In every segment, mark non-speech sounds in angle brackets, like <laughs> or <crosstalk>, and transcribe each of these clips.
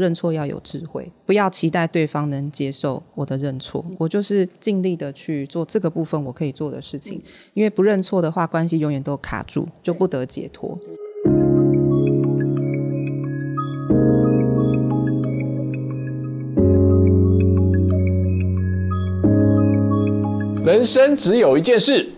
认错要有智慧，不要期待对方能接受我的认错。我就是尽力的去做这个部分我可以做的事情，因为不认错的话，关系永远都卡住，就不得解脱。人生只有一件事，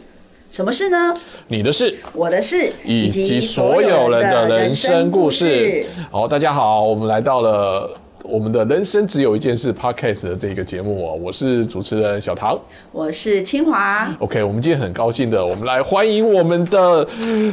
什么事呢？你的事，我的事，以及所有人的人生故事。好，大家好，我们来到了我们的人生只有一件事 podcast 的这个节目哦，我是主持人小唐，我是清华。OK，我们今天很高兴的，我们来欢迎我们的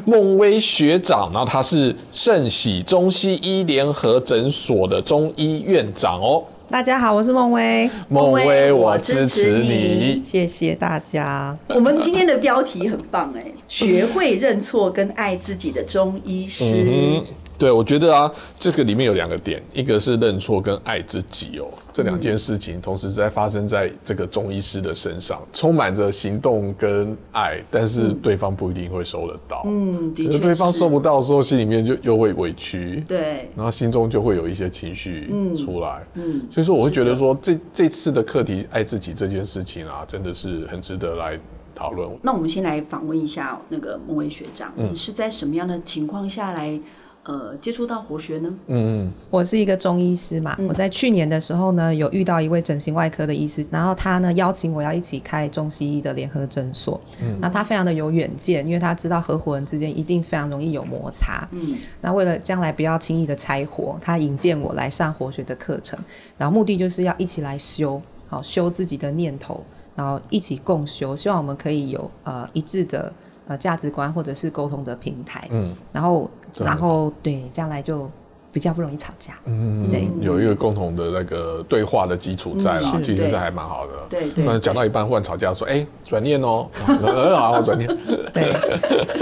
孟威学长，然后他是圣喜中西医联合诊所的中医院长哦。大家好，我是孟薇，孟威，我我支支持持你你。谢谢大家。我们今天的标题很棒哎，学会认错跟爱自己的中医师。嗯，对，我觉得啊，这个里面有两个点，一个是认错跟爱自己哦，这两件事情同时在发生在这个中医师的身上，充满着行动跟爱，但是对方不一定会收得到。嗯，的可确是对方收不到的时候，心里面就又会委屈，对，然后心中就会有一些情绪出来。嗯，所以说，我会觉得说，这这次的课题爱自己这件事情啊，真的是很值得来讨论。那我们先来访问一下那个孟威学长，嗯你是在什么样的情况下来呃接触到活学呢？嗯我是一个中医师嘛，我在去年的时候呢，有遇到一位整形外科的医师，然后他呢邀请我要一起开中西医的联合诊所。嗯，那他非常的有远见，因为他知道合伙人之间一定非常容易有摩擦。嗯，那为了将来不要轻易的拆伙，他引荐我来上活学的课程，然后目的就是要一起来修，好修自己的念头，然后一起共修，希望我们可以有呃一致的呃价值观或者是沟通的平台。嗯然后对然后对将来就比较不容易吵架。嗯，对有一个共同的那个对话的基础在啦，其实是对还蛮好的。对对那讲到一半忽然吵架说，哎，转念哦，<laughs> 呃，好，转念。对，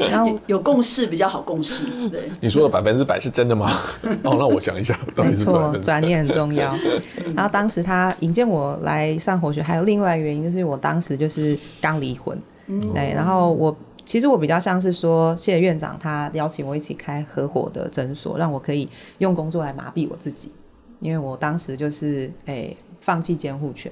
然后 <laughs> 有共识比较好共识，对，你说的百分之百是真的吗？<laughs> 哦，那我想一下，到没底是百错，转念很重要。然后当时他引荐我来上活学，还有另外一个原因，就是我当时就是刚离婚，对，然后我。其实我比较像是说，谢院长他邀请我一起开合伙的诊所，让我可以用工作来麻痹我自己，因为我当时就是诶、放弃监护权，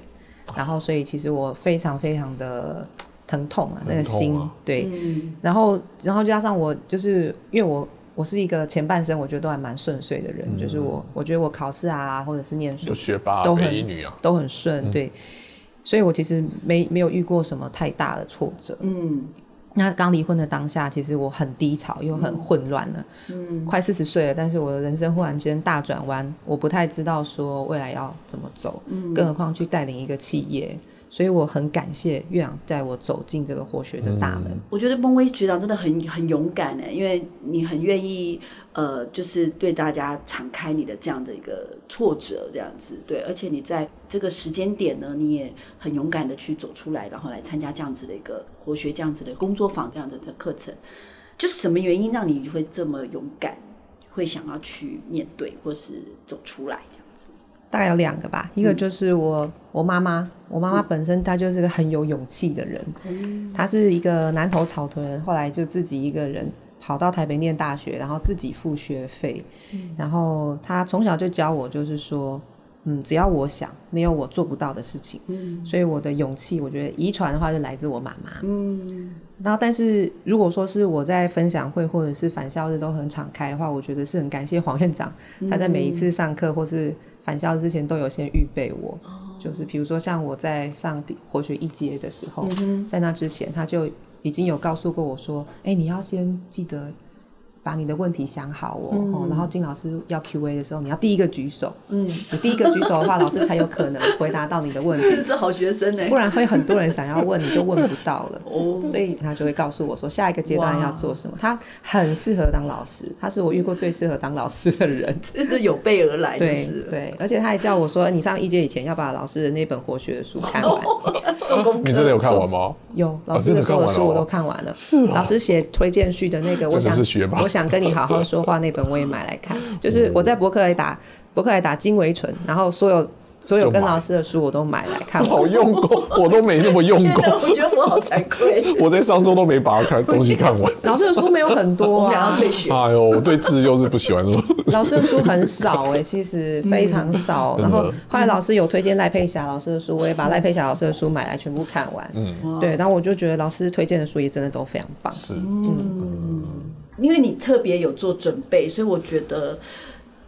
然后所以其实我非常非常的疼痛啊，那个心啊对，嗯然后，然后加上我就是因为我我是一个前半生我觉得都还蛮顺遂的人，就是我我觉得我考试啊或者是念书就学霸、都很女啊，都很顺，对，所以我其实没没有遇过什么太大的挫折。嗯那刚离婚的当下，其实我很低潮又很混乱了，嗯。快四十岁了，但是我的人生忽然间大转弯，我不太知道说未来要怎么走，嗯。更何况去带领一个企业，所以我很感谢岳阳带我走进这个活学的大门。我觉得孟威局长真的很很勇敢哎，因为你很愿意呃，就是对大家敞开你的这样的一个挫折，这样子对，而且你在这个时间点呢，你也很勇敢的去走出来，然后来参加这样子的一个活学这样子的工作坊这样的的课程，就是什么原因让你会这么勇敢，会想要去面对或是走出来？大概有两个吧，一个就是我我妈妈，我妈妈本身她就是个很有勇气的人，她是一个南投草屯人，后来就自己一个人跑到台北念大学，然后自己付学费，然后她从小就教我，就是说，嗯，只要我想，没有我做不到的事情，所以我的勇气，我觉得遗传的话是来自我妈妈，嗯然后，但是如果说是我在分享会或者是返校日都很敞开的话，我觉得是很感谢黄院长，他在每一次上课或是返校之前都有先预备我。就是比如说像我在上第活学一阶的时候，在那之前他就已经有告诉过我说：“哎，你要先记得把你的问题想好哦，哦然后金老师要 Q A 的时候，你要第一个举手。嗯，你第一个举手的话，老师才有可能回答到你的问题 <laughs> 真，是好学生呢不，然会很多人想要问，你就问不到了。<laughs> ”哦，所以他就会告诉我说下一个阶段要做什么。他很适合当老师，他是我遇过最适合当老师的人。<laughs> 真的有备而来就对对，而且他还叫我说，你上一阶以前要把老师的那本活学的书看完。做功课你真的有看完吗？有老师真的的所有书我都看完了，是哦。老师写推荐序的那个，我想我想跟你好好 <laughs> 说话那本我也买来看。就是我在博客来打博客来打金维纯，然后所有所有跟老师的书我都买来看完。好用功，<laughs> 我都没那么用功，<laughs> 我觉得我好惭愧，<laughs> 我在上周都没把它看东西看完。老师的书没有很多们俩要啊，退学。哎呦，我对字就是不喜欢说。老师的书很少哎、其实非常少。然后后来老师有推荐赖佩霞老师的书，我也把赖佩霞老师的书买来全部看完。嗯，对，然后我就觉得老师推荐的书也真的都非常棒。是，嗯因为你特别有做准备，所以我觉得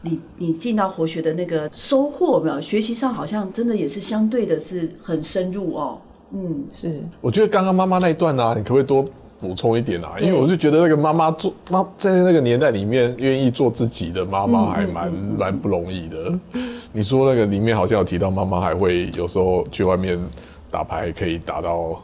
你你进到活学的那个收获有没有？学习上好像真的也是相对的是很深入哦。嗯，是，我觉得刚刚妈妈那一段呢、啊，你可不可以多补充一点啊？因为我就觉得那个妈妈做妈在那个年代里面愿意做自己的妈妈还蛮蛮不容易的。你说那个里面好像有提到妈妈还会有时候去外面打牌，可以打到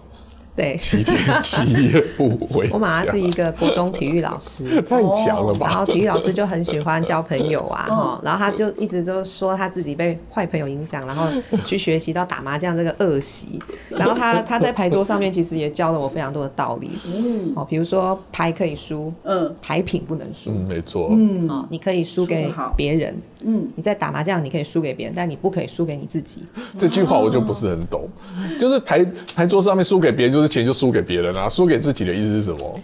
对。七天七夜不回家。<laughs> 我妈妈是一个国中体育老师，<laughs> 太强了吧然？后体育老师就很喜欢交朋友啊，<laughs> 哈，然后他就一直就说他自己被坏朋友影响，然后去学习到打麻将这个恶习。然后他他在牌桌上面其实也教了我非常多的道理，嗯哦，比如说牌可以输，嗯牌品不能输，嗯，没错。嗯哦，你可以输给别人，嗯，你在打麻将你可以输给别人，但你不可以输给你自己。这句话我就不是很懂，就是牌牌桌上面输给别人，就是钱就输给别人啊，输给自己的意思是什么？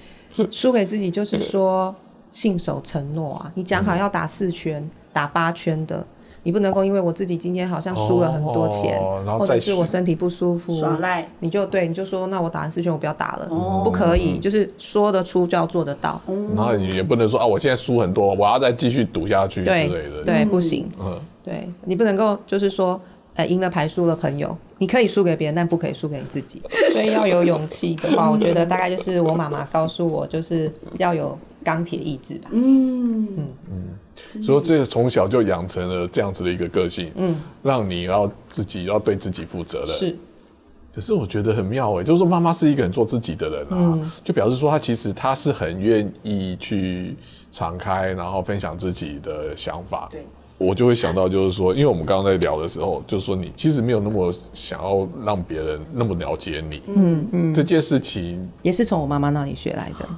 输给自己就是说信守承诺啊！<laughs> 你讲好要打四圈、打八圈的，你不能够因为我自己今天好像输了很多钱，或者是我身体不舒服，耍赖。你就对你就说那我打完四圈我不要打了，哦不可以，就是说得出就要做得到，然后你也不能说啊，我现在输很多，我要再继续赌下去之类的。对，不行，嗯，对你不能够就是说。呃，赢了牌输了朋友，你可以输给别人，但不可以输给你自己。<laughs> 所以要有勇气的话，我觉得大概就是我妈妈告诉我，就是要有钢铁意志吧。嗯嗯所以这个从小就养成了这样子的一个个性，嗯，让你要自己要对自己负责任。是，可是我觉得很妙哎，就是说妈妈是一个很做自己的人啊，嗯就表示说她其实她是很愿意去敞开，然后分享自己的想法。对，我就会想到，就是说，因为我们刚刚在聊的时候，就是说你其实没有那么想要让别人那么了解你，嗯嗯，这件事情也是从我妈妈那里学来的。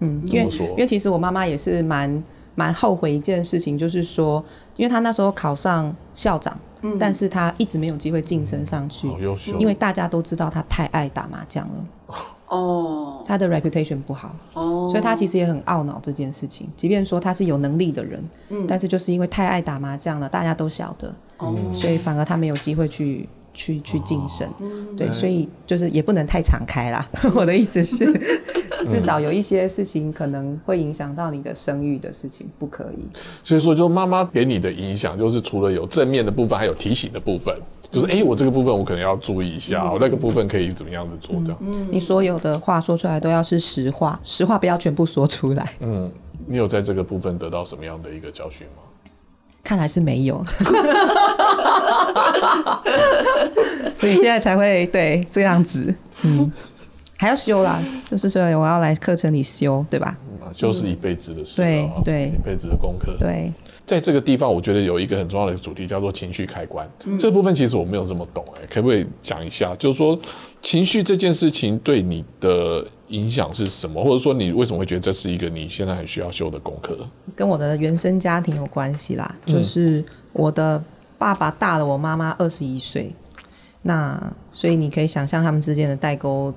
嗯，因为因为其实我妈妈也是蛮蛮后悔一件事情，就是说，因为她那时候考上校长，但是她一直没有机会晋升上去，好优秀，因为大家都知道她太爱打麻将了，哦他的 reputation 不好，哦，所以他其实也很懊恼这件事情。即便说他是有能力的人，但是就是因为太爱打麻将了，大家都晓得，哦所以反而他没有机会去。去去晋升，嗯对，所以就是也不能太敞开啦。<laughs> 我的意思是，<laughs> 至少有一些事情可能会影响到你的声誉的事情，不可以。所以说，就妈妈给你的影响，就是除了有正面的部分，还有提醒的部分，就是哎、诶我这个部分我可能要注意一下，我那个部分可以怎么样子做，这样。你所有的话说出来都要是实话，实话不要全部说出来。嗯，你有在这个部分得到什么样的一个教训吗？看来是没有，<laughs> 所以现在才会对这样子。嗯，<laughs> 还要修啦，就是说我要来课程里修，对吧？啊，就是一辈子的事、啊对对一辈子的功课。对，在这个地方，我觉得有一个很重要的主题叫做情绪开关。嗯这部分其实我没有这么懂、哎，可不可以讲一下？就是说，情绪这件事情对你的影响是什么，或者说你为什么会觉得这是一个你现在很需要修的功课？跟我的原生家庭有关系啦，就是我的爸爸大了我妈妈二十一岁，那所以你可以想象他们之间的代沟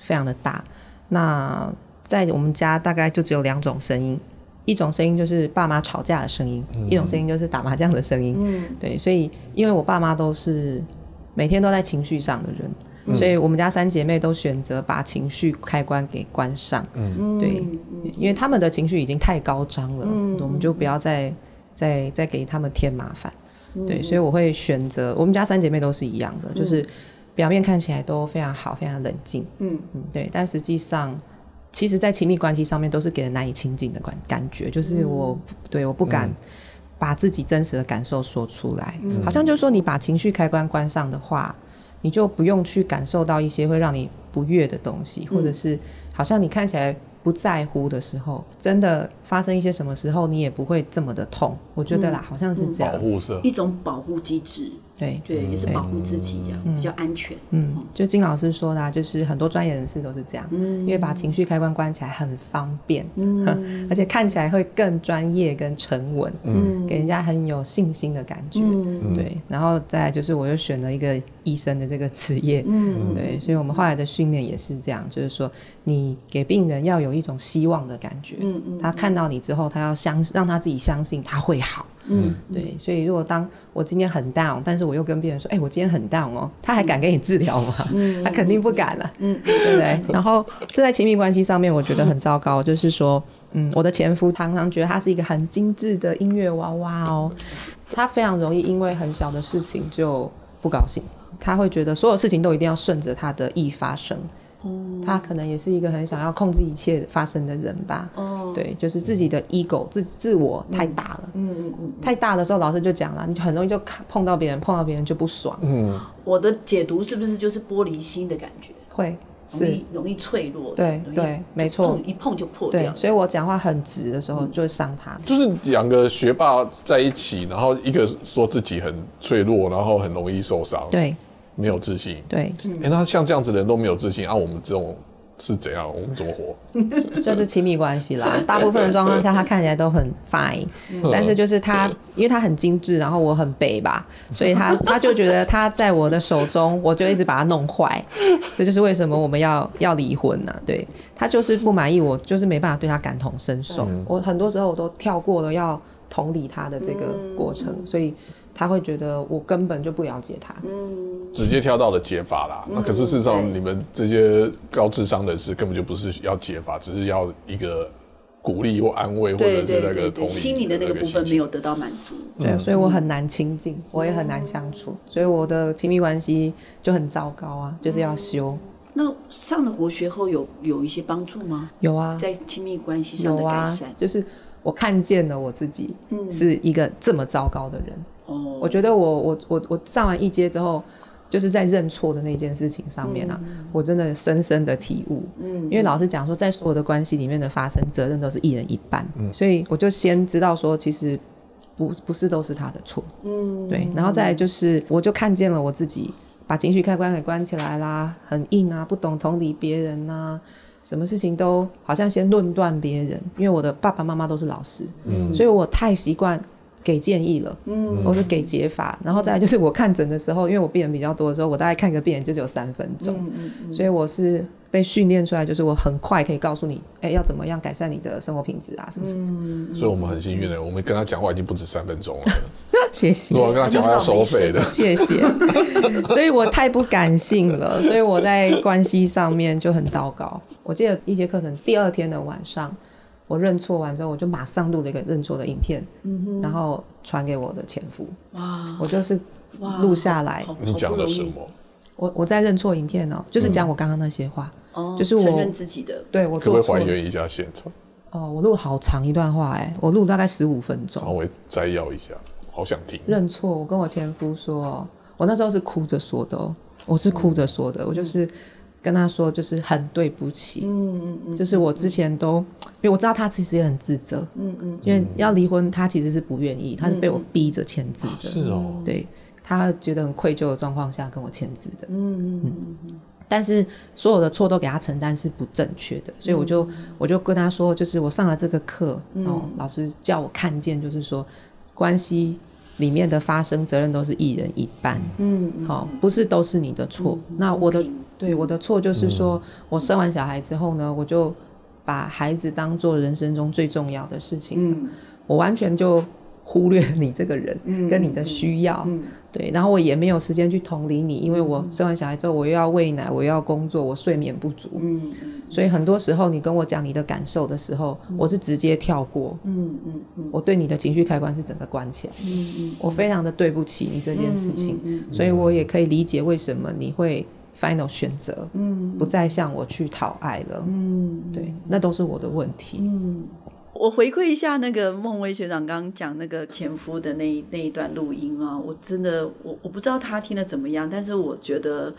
非常的大。那在我们家大概就只有两种声音，一种声音就是爸妈吵架的声音，一种声音就是打麻将的声音。嗯。对，所以因为我爸妈都是每天都在情绪上的人，所以我们家三姐妹都选择把情绪开关给关上。嗯。对，因为他们的情绪已经太高涨了，嗯。我们就不要再再再给他们添麻烦。嗯。对，所以我会选择我们家三姐妹都是一样的，就是表面看起来都非常好，非常冷静，嗯。嗯，对，但实际上，其实，在亲密关系上面都是给人难以亲近的感感觉，就是我、对我不敢把自己真实的感受说出来，好像就是说你把情绪开关关上的话，你就不用去感受到一些会让你不悦的东西，或者是好像你看起来。不在乎的时候，真的发生一些什么时候，你也不会这么的痛。我觉得啦，好像是这样保。护色，一种保护机制。对，对，也是保护自己这样，比较安全。嗯，就金老师说的、啊，就是很多专业人士都是这样，因为把情绪开关关起来很方便，嗯。<laughs> 而且看起来会更专业跟沉稳，嗯。给人家很有信心的感觉。嗯。对，然后再来就是我又选了一个医生的这个职业，嗯。对，所以我们后来的训练也是这样，就是说你给病人要有一种希望的感觉，嗯嗯。他看到你之后，他要相让他自己相信他会好。嗯对，所以如果当我今天很 down，但是我又跟别人说，哎、我今天很 down 哦，他还敢给你治疗吗？<laughs> 他肯定不敢了，嗯对不对？然后这在亲密关系上面，我觉得很糟糕，就是说，嗯，我的前夫常常觉得他是一个很精致的音乐娃娃哦，他非常容易因为很小的事情就不高兴，他会觉得所有事情都一定要顺着他的意发生。他可能也是一个很想要控制一切发生的人吧。哦，对，就是自己的 ego 自自我太大了，嗯嗯嗯，太大的时候，老师就讲了，你就很容易就看碰到别人，碰到别人就不爽，嗯，我的解读是不是就是玻璃心的感觉？会容是易容易脆弱的，对对没错碰一碰就破对掉，。所以我讲话很直的时候就会伤他。就是两个学霸在一起，然后一个说自己很脆弱，然后很容易受伤，对没有自信。对，哎、那像这样子的人都没有自信，啊，我们这种是怎样？我们怎么活？<laughs> 就是亲密关系啦。<laughs> 大部分的状况下，他看起来都很 fine，但是就是他，因为他很精致，然后我很北吧，所以他 <laughs> 他就觉得他在我的手中，我就一直把他弄坏。这就是为什么我们要要离婚呢、对他就是不满意我，就是没办法对他感同身受。我很多时候我都跳过了要同理他的这个过程，所以他会觉得我根本就不了解他。嗯直接跳到了解法啦。那可是事实上，你们这些高智商人士根本就不是要解法，只是要一个鼓励或安慰，或者是那个同理心理的那个部分没有得到满足。对，所以我很难亲近，我也很难相处，所以我的亲密关系就很糟糕啊，就是要修。那上了活学后有有一些帮助吗？有啊，在亲密关系上的改有啊善？，就是我看见了我自己是一个这么糟糕的人。哦，我觉得我我我我上完一阶之后，就是在认错的那件事情上面啊，我真的深深的体悟。嗯因为老师讲说，在所有的关系里面的发生，责任都是一人一半，所以我就先知道说，其实不不是都是他的错。嗯，对，然后再来就是，我就看见了我自己把情绪开关给关起来啦，很硬啊，不懂同理别人呐、什么事情都好像先论断别人。因为我的爸爸妈妈都是老师，嗯所以我太习惯给建议了，嗯或者给解法。然后再来就是我看诊的时候，因为我病人比较多的时候，我大概看个病人就只有三分钟，嗯嗯嗯所以我是被训练出来，就是我很快可以告诉你，哎，要怎么样改善你的生活品质啊，什么什么。嗯，所以我们很幸运的，我们跟他讲话已经不止三分钟了。<laughs> 谢谢如。果跟他讲话要收费的，<laughs> 谢谢，所以我太不感性了，所以我在关系上面就很糟糕。我记得一节课程第二天的晚上，我认错完之后，我就马上录了一个认错的影片，然后传给我的前夫，哇。我就是，录下来。你讲好不容易。了什么？我我在认错影片哦，就是讲我刚刚那些话，哦，就是我承认自己的，对我可不可以做还原一下现场，哦，我录好长一段话哎，我录大概十五分钟，稍微摘要一下？好想听。认错，我跟我前夫说，我那时候是哭着说的哦，我是哭着说的，我就是跟他说，就是很对不起，嗯嗯嗯就是我之前都，因为我知道他其实也很自责，嗯嗯，因为要离婚，他其实是不愿意，他是被我逼着签字的，是哦，对他觉得很愧疚的状况下跟我签字的，嗯嗯嗯但是所有的错都给他承担是不正确的，所以我就、嗯。我就跟他说，就是我上了这个课，哦，老师叫我看见，就是说关系里面的发生责任都是一人一半，嗯嗯，好、不是都是你的错。那我的对我的错就是说，我生完小孩之后呢，我就把孩子当做人生中最重要的事情，嗯。我完全就忽略你这个人嗯跟你的需要，嗯。对，然后我也没有时间去同理你，因为我生完小孩之后，我又要喂奶，我又要工作，我睡眠不足，嗯所以很多时候你跟我讲你的感受的时候，我是直接跳过，嗯嗯嗯。我对你的情绪开关是整个关起来，嗯嗯，我非常的对不起你这件事情，嗯。所以我也可以理解为什么你会 final 选择嗯。不再向我去讨爱了，嗯。对，那都是我的问题，嗯。我回馈一下那个孟威学长刚刚讲那个前夫的那一那一段录音啊，我真的我我不知道他听的怎么样，但是我觉得，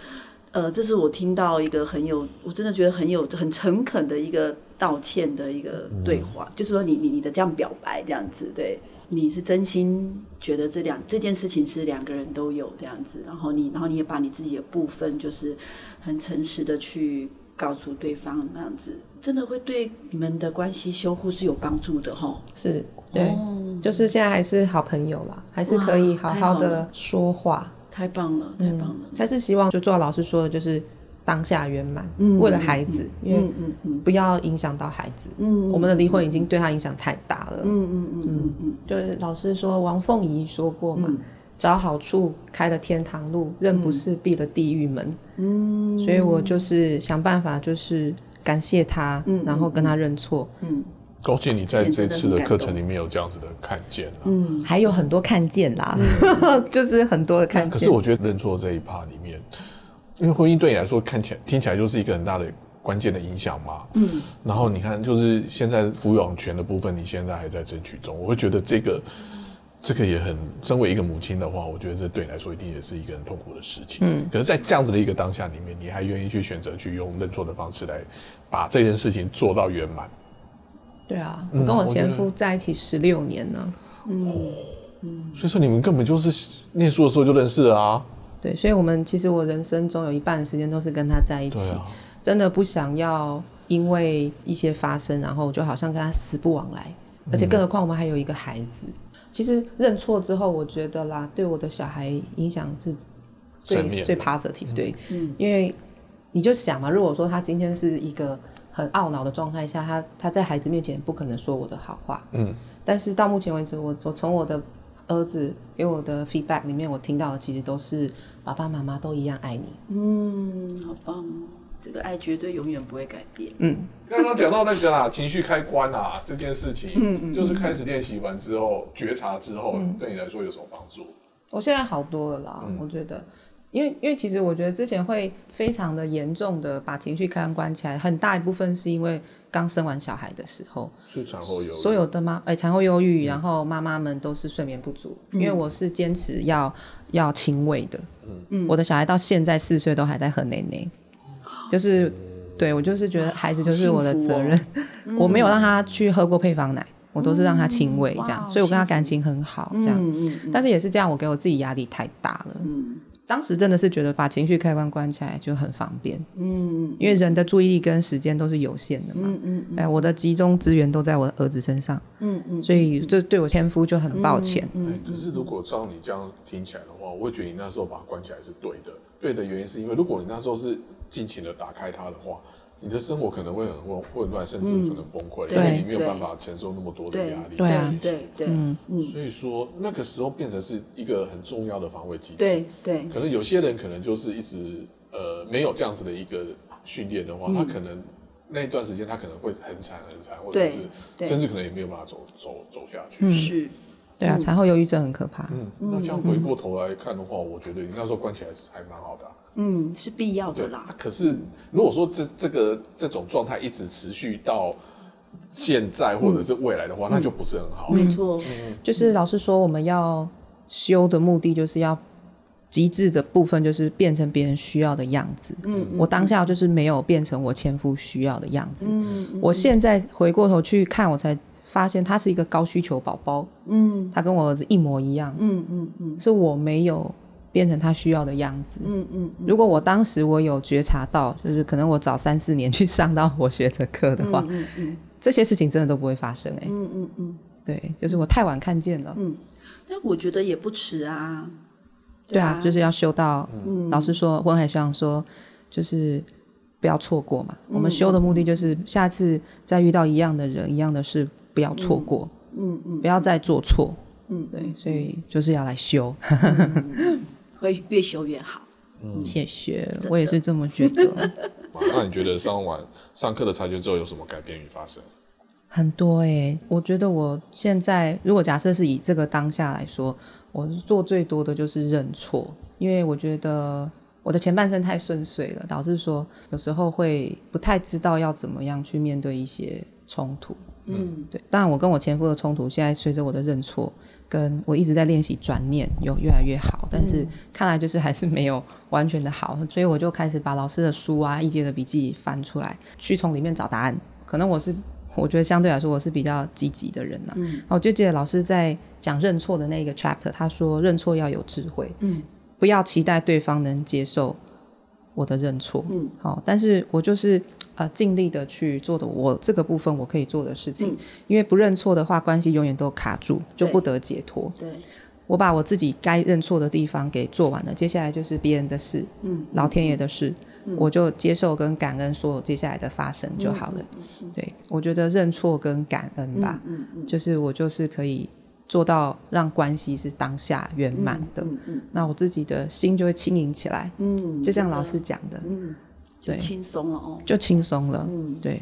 呃，这是我听到一个很有，我真的觉得很有很诚恳的一个道歉的一个对话，就是说你你你的这样表白这样子，对，你是真心觉得这两这件事情是两个人都有这样子，然后你然后你也把你自己的部分就是很诚实的去告诉对方，那样子真的会对你们的关系修复是有帮助的哈。是对，哦就是现在还是好朋友啦，还是可以好好好的说话。太棒了，太棒了。还是希望就做到老师说的，就是当下圆满，嗯为了孩子，因为不要影响到孩子。嗯我们的离婚已经对他影响太大了。嗯嗯嗯嗯嗯就是老师说，王凤仪说过嘛，找好处开了天堂路，认不是闭了地狱门。嗯所以我就是想办法，就是感谢他，然后跟他认错。嗯恭喜你在这次的课程里面有这样子的看见啊。嗯还有很多看见啦，<laughs> 就是很多的看见。可是我觉得认错这一趴里面，因为婚姻对你来说看起来听起来就是一个很大的关键的影响嘛。嗯。然后你看，就是现在抚养权的部分，你现在还在争取中，我会觉得这个这个也很，身为一个母亲的话，我觉得这对你来说一定也是一个很痛苦的事情。嗯。可是，在这样子的一个当下里面，你还愿意去选择去用认错的方式来把这件事情做到圆满。对啊，嗯我跟我前夫在一起十六年呢。嗯所以说，你们根本就是念书的时候就认识了啊。对，所以我们其实我人生中有一半的时间都是跟他在一起，啊。真的不想要因为一些发生，然后就好像跟他死不往来，而且更何况我们还有一个孩子。其实认错之后，我觉得啦，对我的小孩影响是最最 positive，对，嗯。因为你就想嘛，如果说他今天是一个很懊恼的状态下，他他在孩子面前不可能说我的好话，嗯，但是到目前为止，我我从我的儿子给我的 feedback 里面，我听到的其实都是爸爸妈妈都一样爱你，嗯，好棒哦！这个爱绝对永远不会改变。嗯，刚刚讲到那个啦，情绪开关啊，这件事情，嗯就是开始练习完之后，觉察之后，对你来说有什么帮助？我现在好多了啦，我觉得。因为，因为其实我觉得之前会非常的严重的把情绪开关起来，很大一部分是因为刚生完小孩的时候，是产后忧郁，所有的妈哎产后忧郁，然后妈妈们都是睡眠不足，因为我是坚持要要亲喂的，嗯，我的小孩到现在四岁都还在喝奶奶，就是对我就是觉得孩子就是我的责任，<laughs> 我没有让他去喝过配方奶，我都是让他亲喂这样，哇所以我跟他感情很好这样，嗯嗯。但是也是这样，我给我自己压力太大了，嗯当时真的是觉得把情绪开关关起来就很方便，嗯因为人的注意力跟时间都是有限的嘛，嗯嗯哎，我的集中资源都在我的儿子身上。嗯嗯，所以这对我前夫就很抱歉。嗯可是如果照你这样听起来的话，我会觉得你那时候把它关起来是对的。对的原因是因为，如果你那时候是尽情的打开它的话，你的生活可能会很混混乱，甚至可能崩溃，因为你没有办法承受那么多的压力。对啊对对嗯所以说那个时候变成是一个很重要的防卫机制。对对，可能有些人可能就是一直呃没有这样子的一个训练的话，他可能那一段时间他可能会很惨很惨，或者是对甚至可能也没有办法走走走下去。是对啊，产后忧郁症很可怕。嗯，那这样回过头来看的话，我觉得你那时候关起来是还蛮好的啊、嗯是必要的啦。啊。可是如果说这这个这种状态一直持续到现在或者是未来的话，那就不是很好。没错，就是老师说，我们要修的目的就是要极致的部分，就是变成别人需要的样子。嗯我当下就是没有变成我前夫需要的样子。嗯我现在回过头去看，我才发现他是一个高需求宝宝，嗯。他跟我儿子一模一样，嗯嗯嗯。是我没有变成他需要的样子。嗯嗯如果我当时我有觉察到，就是可能我早三四年去上到我学的课的话，嗯嗯这些事情真的都不会发生哎、嗯嗯嗯，对，就是我太晚看见了。嗯但我觉得也不迟啊。对啊，就是要修到，嗯老师说，温海上说，就是不要错过嘛。嗯我们修的目的就是下次再遇到一样的人、一样的事，不要错过，嗯嗯不要再做错。嗯，对，所以就是要来修。会越修越好。嗯谢谢，我也是这么觉得。<laughs> 那你觉得上完上课的察觉之后有什么改变与发生？很多哎、我觉得我现在如果假设是以这个当下来说，我做最多的就是认错，因为我觉得我的前半生太顺遂了，导致说有时候会不太知道要怎么样去面对一些冲突。嗯。对，当然我跟我前夫的冲突，现在随着我的认错，跟我一直在练习转念，有越来越好，但是看来就是还是没有完全的好，所以我就开始把老师的书啊、易杰的笔记翻出来，去从里面找答案。可能我是我觉得相对来说我是比较积极的人呐、嗯。我就记得老师在讲认错的那个 chapter，他说认错要有智慧，嗯。不要期待对方能接受我的认错，嗯。好，但是我就是呃尽力的去做的我这个部分我可以做的事情，嗯。因为不认错的话，关系永远都卡住，就不得解脱。对，我把我自己该认错的地方给做完了，接下来就是别人的事，嗯老天爷的事，我就接受跟感恩所有接下来的发生就好了。对我觉得认错跟感恩吧，就是我就是可以做到让关系是当下圆满的，那我自己的心就会轻盈起来，嗯，就像老师讲的，嗯，就对。轻松了哦。就轻松了。嗯。对，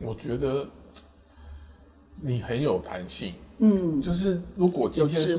我觉得你很有弹性，嗯，就是如果今天是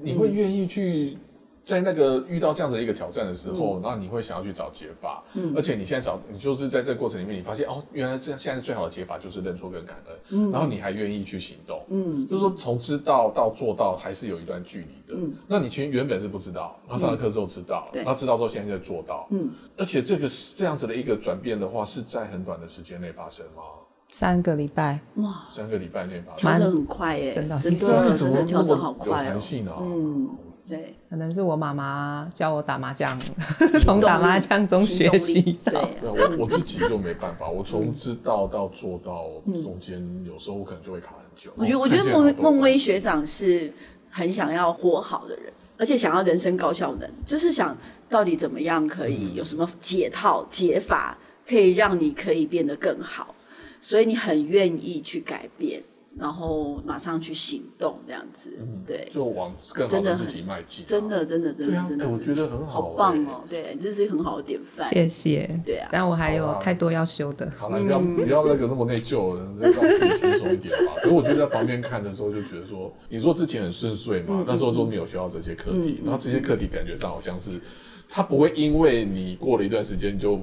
你会愿意去在那个遇到这样子的一个挑战的时嗯候，然后你会想要去找解法，嗯。而且你现在找你就是在这个过程里面，你发现哦，原来这样现在最好的解法就是认错跟感恩，嗯。然后你还愿意去行动，嗯就是说从知道到做到还是有一段距离的。嗯那你其实原本是不知道，然后上了课之后知道，对然后知道之后现在在做到，嗯，而且这个这样子的一个转变的话，是在很短的时间内发生吗？三个礼拜，哇，三个礼拜内发生？调整很快耶，真的真对啊，的真的调整好快哦。弹性啊？嗯，对，可能是我妈妈教我打麻将，<laughs> 从打麻将中学习到。对，啊，我我自己就没办法，我从知道到做到中间，有时候我可能就会卡很我觉得，我觉得孟孟威学长是很想要活好的人，而且想要人生高效能，就是想到底怎么样可以有什么解套解法，可以让你可以变得更好，所以你很愿意去改变，然后马上去行动，这样子，对，就往更好的自己迈进啊。真的，真的，真的，真，的，哎我觉得很好好，棒哦，对，这是很好的典范，谢谢。对啊，但我还有太多要修的。好了，不要不要那个那么内疚，让自己轻松一点吧。<laughs> 可是我觉得在旁边看的时候，就觉得说，你说之前很顺遂嘛，那时候都没有学到这些课题，然后这些课题感觉上好像是。他不会因为你过了一段时间就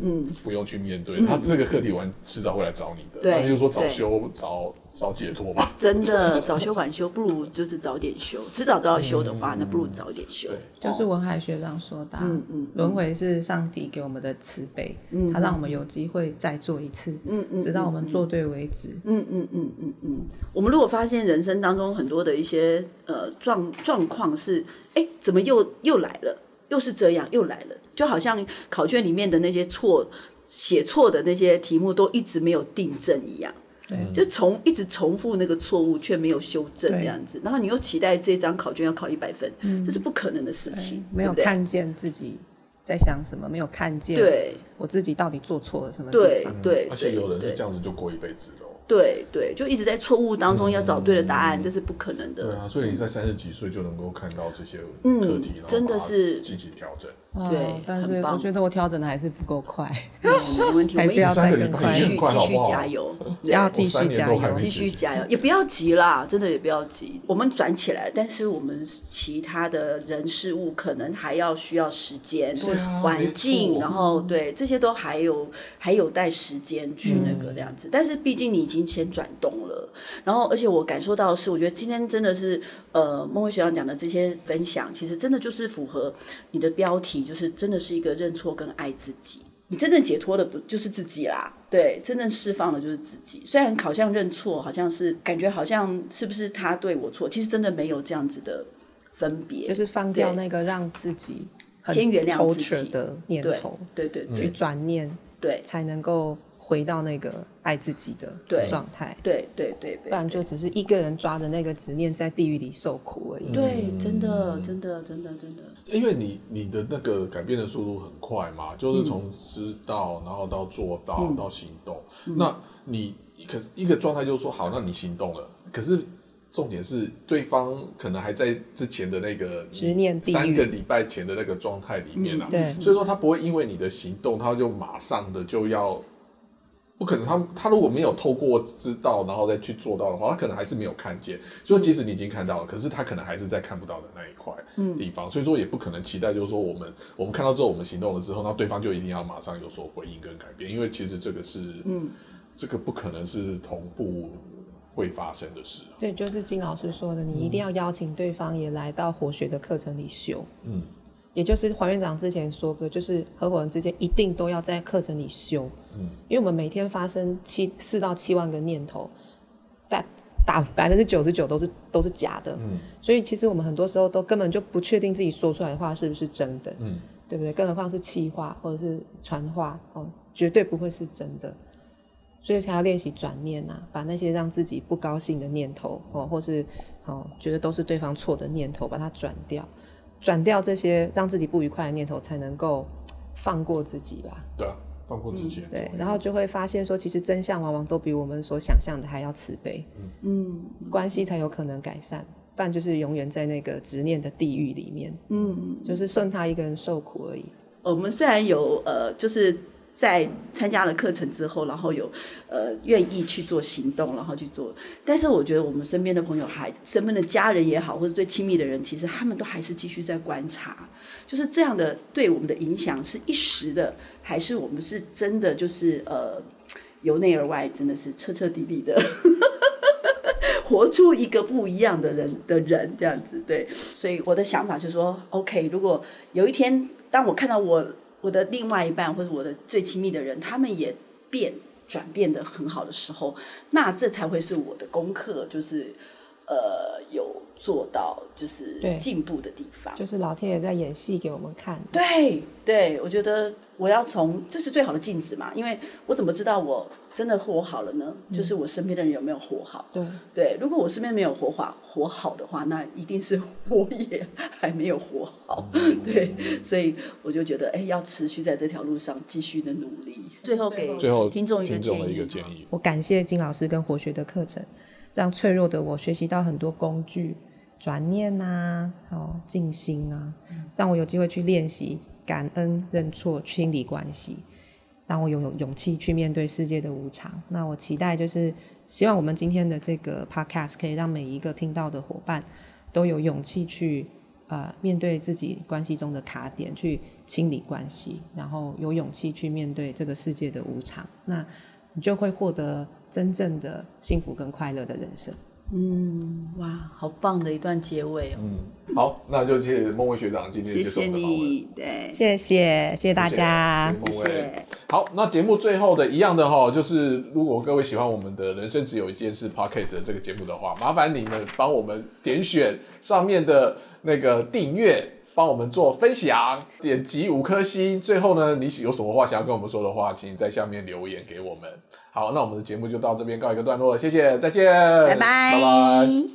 不用去面对，他这个课题完迟早会来找你的。对。那就是说早对修早早解脱吧。真的早修晚修，不如就是早点修，迟早都要修的话，那不如早点修，就是文海学长说的、啊，嗯嗯轮回是上帝给我们的慈悲，他让我们有机会再做一次，嗯嗯直到我们做对为止。嗯嗯嗯嗯嗯，我们如果发现人生当中很多的一些呃状状况是，哎，怎么又又来了，又是这样，又来了，就好像考卷里面的那些错写错的那些题目都一直没有订正一样。对，就重一直重复那个错误，却没有修正对。这样子，然后你又期待这张考卷要考一百分，这是不可能的事情，没有看见自己在想什么，没有看见对。我自己到底做错了什么地对方。对，而且有人是这样子就过一辈子。对对，就一直在错误当中要找对的答案，这是不可能的。对啊，所以你在三十几岁就能够看到这些嗯课题，然后真的是进行调整。哦对但是我觉得我调整的还是不够快，嗯没问题，<laughs> 我们一起还是要再更快继续继续加油，对要继续加油。继续加油，也不要急啦，真的也不要急。我们转起来，但是我们其他的人事物可能还要需要时间、环境，然后对这些都还有还有待时间去那嗯个这样子。但是毕竟你已经先转动了，然后而且我感受到的是，我觉得今天真的是呃孟慧学长讲的这些分享，其实真的就是符合你的标题，就是真的是一个认错跟爱自己。你真正解脱的不就是自己啦？对，真正释放的就是自己。虽然好像认错，好像是感觉好像是不是他对我错，其实真的没有这样子的分别。就是放掉那个让自己先原谅自己的念对头，对对去转念，对才能够回到那个爱自己的对状态。对对对对，不然就只是一个人抓着那个执念在地狱里受苦而已。对，真的真的真的真的，因为你你的那个改变的速度很快嘛，就是从知道，然后到做到，到行动。那你可是一个状态就是说，好，那你行动了，可是重点是对方可能还在之前的那个执念三个礼拜前的那个状态里面啊。对所以说他不会因为你的行动，他就马上的就要。不可能他，他如果没有透过知道，然后再去做到的话，他可能还是没有看见。所以即使你已经看到了，可是他可能还是在看不到的那一块地方。所以说也不可能期待，就是说我们我们看到之后，我们行动了之后，那对方就一定要马上有所回应跟改变，因为其实这个是，嗯，这个不可能是同步会发生的事啊。对，就是金老师说的，你一定要邀请对方也来到活学的课程里修。嗯，也就是黄院长之前说的，就是合伙人之间一定都要在课程里修，嗯，因为我们每天发生七四到七万个念头，但打百分之九十九都是都是假的，嗯，所以其实我们很多时候都根本就不确定自己说出来的话是不是真的，嗯，对不对？更何况是气话或者是传话哦，绝对不会是真的，所以才要练习转念呐，把那些让自己不高兴的念头哦，或是哦觉得都是对方错的念头，把它转掉，转掉这些让自己不愉快的念头，才能够放过自己吧。对啊，放过自己。对，然后就会发现说，其实真相往往都比我们所想象的还要慈悲，嗯，关系才有可能改善，不然就是永远在那个执念的地狱里面，嗯，就是剩他一个人受苦而已。我们虽然有呃，就是在参加了课程之后，然后有呃愿意去做行动，然后去做，但是我觉得我们身边的朋友还身边的家人也好，或者最亲密的人，其实他们都还是继续在观察，就是这样的对我们的影响是一时的，还是我们是真的就是呃由内而外，真的是彻彻底底的。<laughs> 活出一个不一样的人的人，这样子对，所以我的想法就是说，OK，如果有一天，当我看到我我的另外一半或者我的最亲密的人，他们也变转变的很好的时候，那这才会是我的功课，就是呃有做到就是进步的地方。就是老天爷在演戏给我们看，对对，我觉得我要从这是最好的镜子嘛，因为我怎么知道我真的活好了呢？就是我身边的人有没有活好。对，对，如果我身边没有活好活好的话，那一定是我也还没有活好。<laughs> 对，所以我就觉得，哎，要持续在这条路上继续的努力。最后给最后听众一个建听众的一个议，建议，我感谢金老师跟活学的课程，让脆弱的我学习到很多工具，转念呐、哦，静心啊，让我有机会去练习感恩、认错、清理关系，让我拥有勇气去面对世界的无常。那我期待就是希望我们今天的这个 podcast 可以让每一个听到的伙伴都有勇气去呃面对自己关系中的卡点，去清理关系，然后有勇气去面对这个世界的无常。那你就会获得真正的幸福跟快乐的人生。嗯，哇，好棒的一段结尾哦！嗯，好，那就谢谢孟伟学长今天谢接受我谢们的访问。你，对，谢谢，谢谢大家。谢谢。好，那节目最后的一样的哈，就是如果各位喜欢我们的人生只有一件事 podcast 的这个节目的话，麻烦你们帮我们点选上面的那个订阅，帮我们做分享，点击五颗星。最后呢，你有什么话想要跟我们说的话，请在下面留言给我们。好，那我们的节目就到这边告一个段落了，谢谢，再见，拜拜拜拜。